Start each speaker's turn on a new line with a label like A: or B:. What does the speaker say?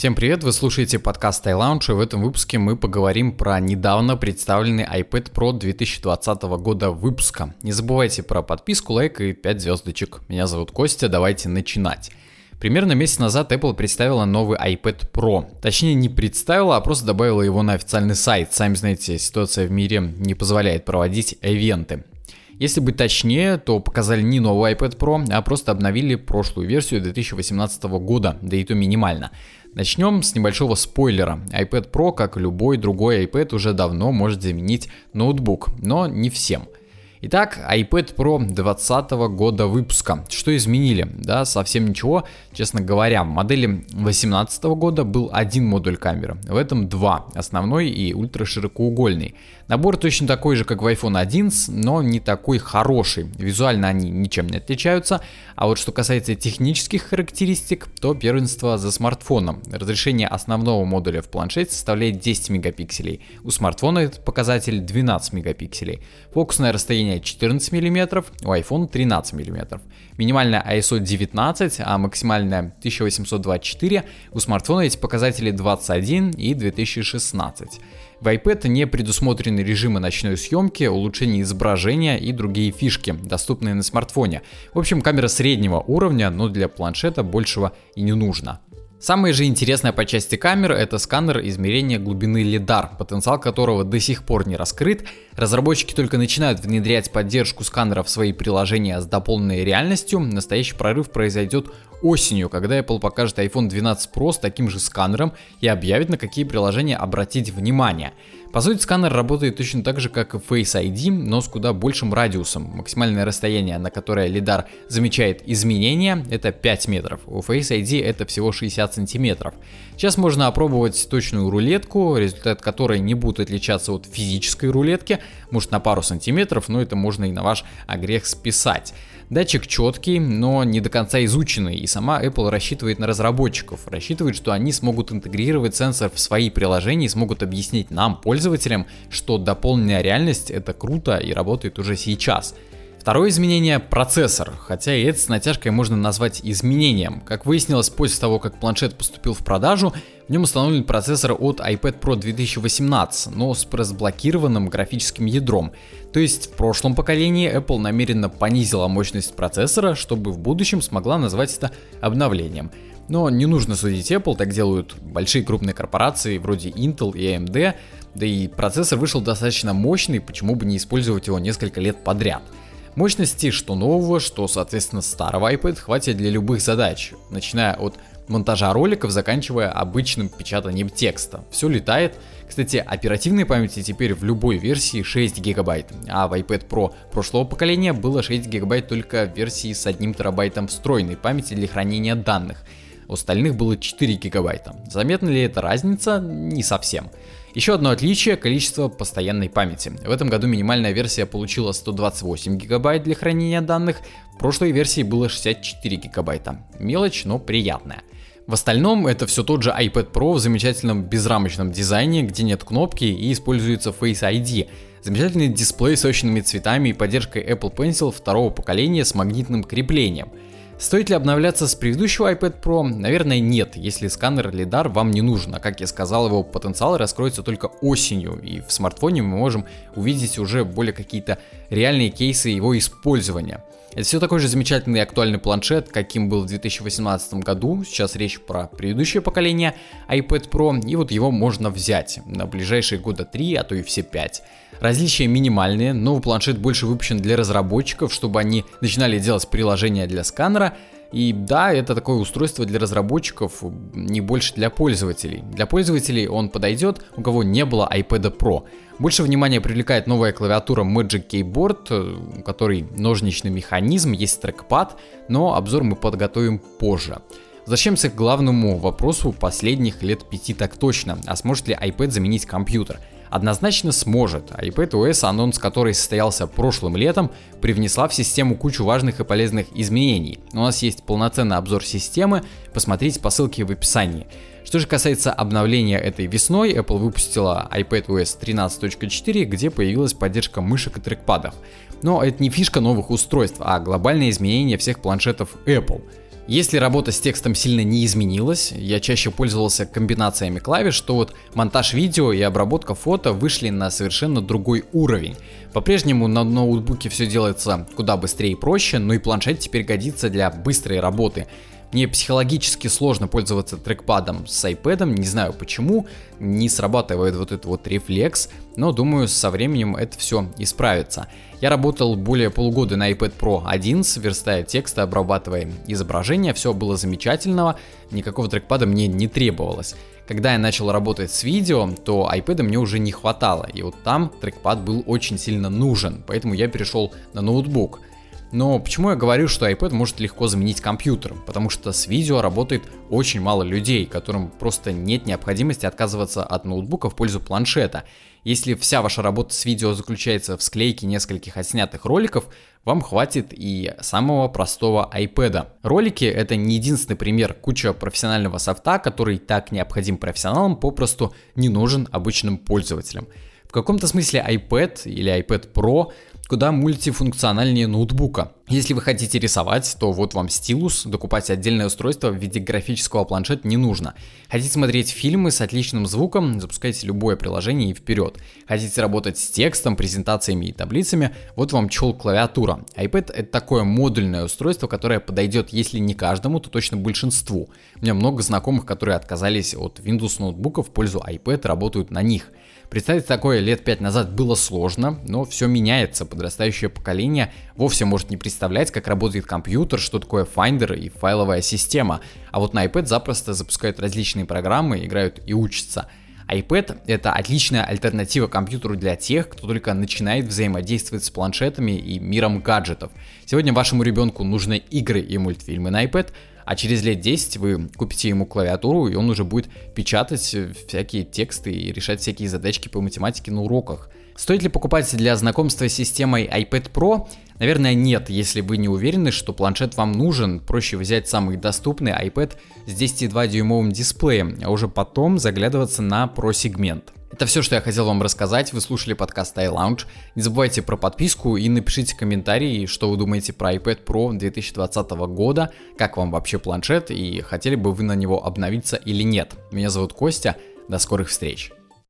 A: Всем привет, вы слушаете подкаст iLounge, и в этом выпуске мы поговорим про недавно представленный iPad Pro 2020 года выпуска. Не забывайте про подписку, лайк и 5 звездочек. Меня зовут Костя, давайте начинать. Примерно месяц назад Apple представила новый iPad Pro. Точнее, не представила, а просто добавила его на официальный сайт. Сами знаете, ситуация в мире не позволяет проводить ивенты. Если быть точнее, то показали не новый iPad Pro, а просто обновили прошлую версию 2018 года, да и то минимально. Начнем с небольшого спойлера. iPad Pro, как любой другой iPad, уже давно может заменить ноутбук, но не всем – Итак, iPad Pro 2020 года выпуска. Что изменили? Да, совсем ничего. Честно говоря, в модели 2018 года был один модуль камеры. В этом два. Основной и ультраширокоугольный. Набор точно такой же, как в iPhone 11, но не такой хороший. Визуально они ничем не отличаются. А вот что касается технических характеристик, то первенство за смартфоном. Разрешение основного модуля в планшете составляет 10 мегапикселей. У смартфона этот показатель 12 мегапикселей. Фокусное расстояние расстояние 14 мм, у iPhone 13 мм. Минимальная ISO 19, а максимальная 1824, у смартфона эти показатели 21 и 2016. В iPad не предусмотрены режимы ночной съемки, улучшение изображения и другие фишки, доступные на смартфоне. В общем, камера среднего уровня, но для планшета большего и не нужно. Самое же интересное по части камеры это сканер измерения глубины LiDAR, потенциал которого до сих пор не раскрыт. Разработчики только начинают внедрять поддержку сканера в свои приложения с дополненной реальностью. Настоящий прорыв произойдет осенью, когда Apple покажет iPhone 12 Pro с таким же сканером и объявит на какие приложения обратить внимание. По сути, сканер работает точно так же, как и Face ID, но с куда большим радиусом. Максимальное расстояние, на которое лидар замечает изменения, это 5 метров. У Face ID это всего 60 сантиметров. Сейчас можно опробовать точную рулетку, результат которой не будет отличаться от физической рулетки, может на пару сантиметров, но это можно и на ваш огрех списать. Датчик четкий, но не до конца изученный, и сама Apple рассчитывает на разработчиков, рассчитывает, что они смогут интегрировать сенсор в свои приложения и смогут объяснить нам, пользователям, что дополненная реальность это круто и работает уже сейчас. Второе изменение – процессор, хотя и это с натяжкой можно назвать изменением. Как выяснилось после того, как планшет поступил в продажу, в нем установлен процессор от iPad Pro 2018, но с разблокированным графическим ядром. То есть в прошлом поколении Apple намеренно понизила мощность процессора, чтобы в будущем смогла назвать это обновлением. Но не нужно судить Apple, так делают большие крупные корпорации вроде Intel и AMD, да и процессор вышел достаточно мощный, почему бы не использовать его несколько лет подряд – Мощности что нового, что соответственно старого iPad хватит для любых задач, начиная от монтажа роликов, заканчивая обычным печатанием текста. Все летает. Кстати, оперативной памяти теперь в любой версии 6 гигабайт, а в iPad Pro прошлого поколения было 6 гигабайт только в версии с 1 терабайтом встроенной памяти для хранения данных. У остальных было 4 гигабайта. Заметна ли эта разница? Не совсем. Еще одно отличие – количество постоянной памяти. В этом году минимальная версия получила 128 гигабайт для хранения данных, в прошлой версии было 64 гигабайта. Мелочь, но приятная. В остальном это все тот же iPad Pro в замечательном безрамочном дизайне, где нет кнопки и используется Face ID. Замечательный дисплей с сочными цветами и поддержкой Apple Pencil второго поколения с магнитным креплением – Стоит ли обновляться с предыдущего iPad Pro? Наверное нет, если сканер LiDAR вам не нужен, а как я сказал, его потенциал раскроется только осенью, и в смартфоне мы можем увидеть уже более какие-то реальные кейсы его использования. Это все такой же замечательный и актуальный планшет, каким был в 2018 году. Сейчас речь про предыдущее поколение iPad Pro, и вот его можно взять на ближайшие года 3, а то и все 5. Различия минимальные, новый планшет больше выпущен для разработчиков, чтобы они начинали делать приложения для сканера, и да, это такое устройство для разработчиков, не больше для пользователей. Для пользователей он подойдет, у кого не было iPad Pro. Больше внимания привлекает новая клавиатура Magic Keyboard, у которой ножничный механизм, есть трекпад, но обзор мы подготовим позже. Возвращаемся к главному вопросу последних лет пяти так точно, а сможет ли iPad заменить компьютер? Однозначно сможет, а iPadOS, анонс который состоялся прошлым летом, привнесла в систему кучу важных и полезных изменений. У нас есть полноценный обзор системы, посмотрите по ссылке в описании. Что же касается обновления этой весной, Apple выпустила iPadOS 13.4, где появилась поддержка мышек и трекпадов. Но это не фишка новых устройств, а глобальное изменение всех планшетов Apple – Если работа с текстом сильно не изменилась, я чаще пользовался комбинациями клавиш, то вот монтаж видео и обработка фото вышли на совершенно другой уровень. По-прежнему на ноутбуке все делается куда быстрее и проще, но и планшет теперь годится для быстрой работы. Мне психологически сложно пользоваться трекпадом с iPad, не знаю почему, не срабатывает вот этот вот рефлекс, но думаю со временем это все исправится. Я работал более полугода на iPad Pro 11, верстая тексты, обрабатывая изображения, все было замечательного, никакого трекпада мне не требовалось. Когда я начал работать с видео, то iPad мне уже не хватало, и вот там трекпад был очень сильно нужен, поэтому я перешел на ноутбук. Но почему я говорю, что iPad может легко заменить компьютер? Потому что с видео работает очень мало людей, которым просто нет необходимости отказываться от ноутбука в пользу планшета. Если вся ваша работа с видео заключается в склейке нескольких отснятых роликов, вам хватит и самого простого iPad. Ролики это не единственный пример, куча профессионального софта, который так необходим профессионалам, попросту не нужен обычным пользователям. В каком-то смысле iPad или iPad Pro куда мультифункциональнее ноутбука. Если вы хотите рисовать, то вот вам стилус, докупать отдельное устройство в виде графического планшета не нужно. Хотите смотреть фильмы с отличным звуком, запускайте любое приложение и вперед. Хотите работать с текстом, презентациями и таблицами, вот вам чел клавиатура. iPad это такое модульное устройство, которое подойдет, если не каждому, то точно большинству. У меня много знакомых, которые отказались от Windows ноутбука в пользу iPad, работают на них. Представить такое лет 5 назад было сложно, но все меняется. Подрастающее поколение вовсе может не представлять, как работает компьютер, что такое Finder и файловая система. А вот на iPad запросто запускают различные программы, играют и учатся iPad — это отличная альтернатива компьютеру для тех, кто только начинает взаимодействовать с планшетами и миром гаджетов. Сегодня вашему ребенку нужны игры и мультфильмы на iPad, а через лет 10 вы купите ему клавиатуру, и он уже будет печатать всякие тексты и решать всякие задачки по математике на уроках. Стоит ли покупать для знакомства с системой iPad Pro? Наверное, нет, если вы не уверены, что планшет вам нужен, проще взять самый доступный iPad с 10,2 дюймовым дисплеем, а уже потом заглядываться на Pro сегмент. Это все, что я хотел вам рассказать. Вы слушали подкаст iLounge. Не забывайте про подписку и напишите комментарии, что вы думаете про iPad Pro 2020 года, как вам вообще планшет и хотели бы вы на него обновиться или нет. Меня зовут Костя. До скорых встреч.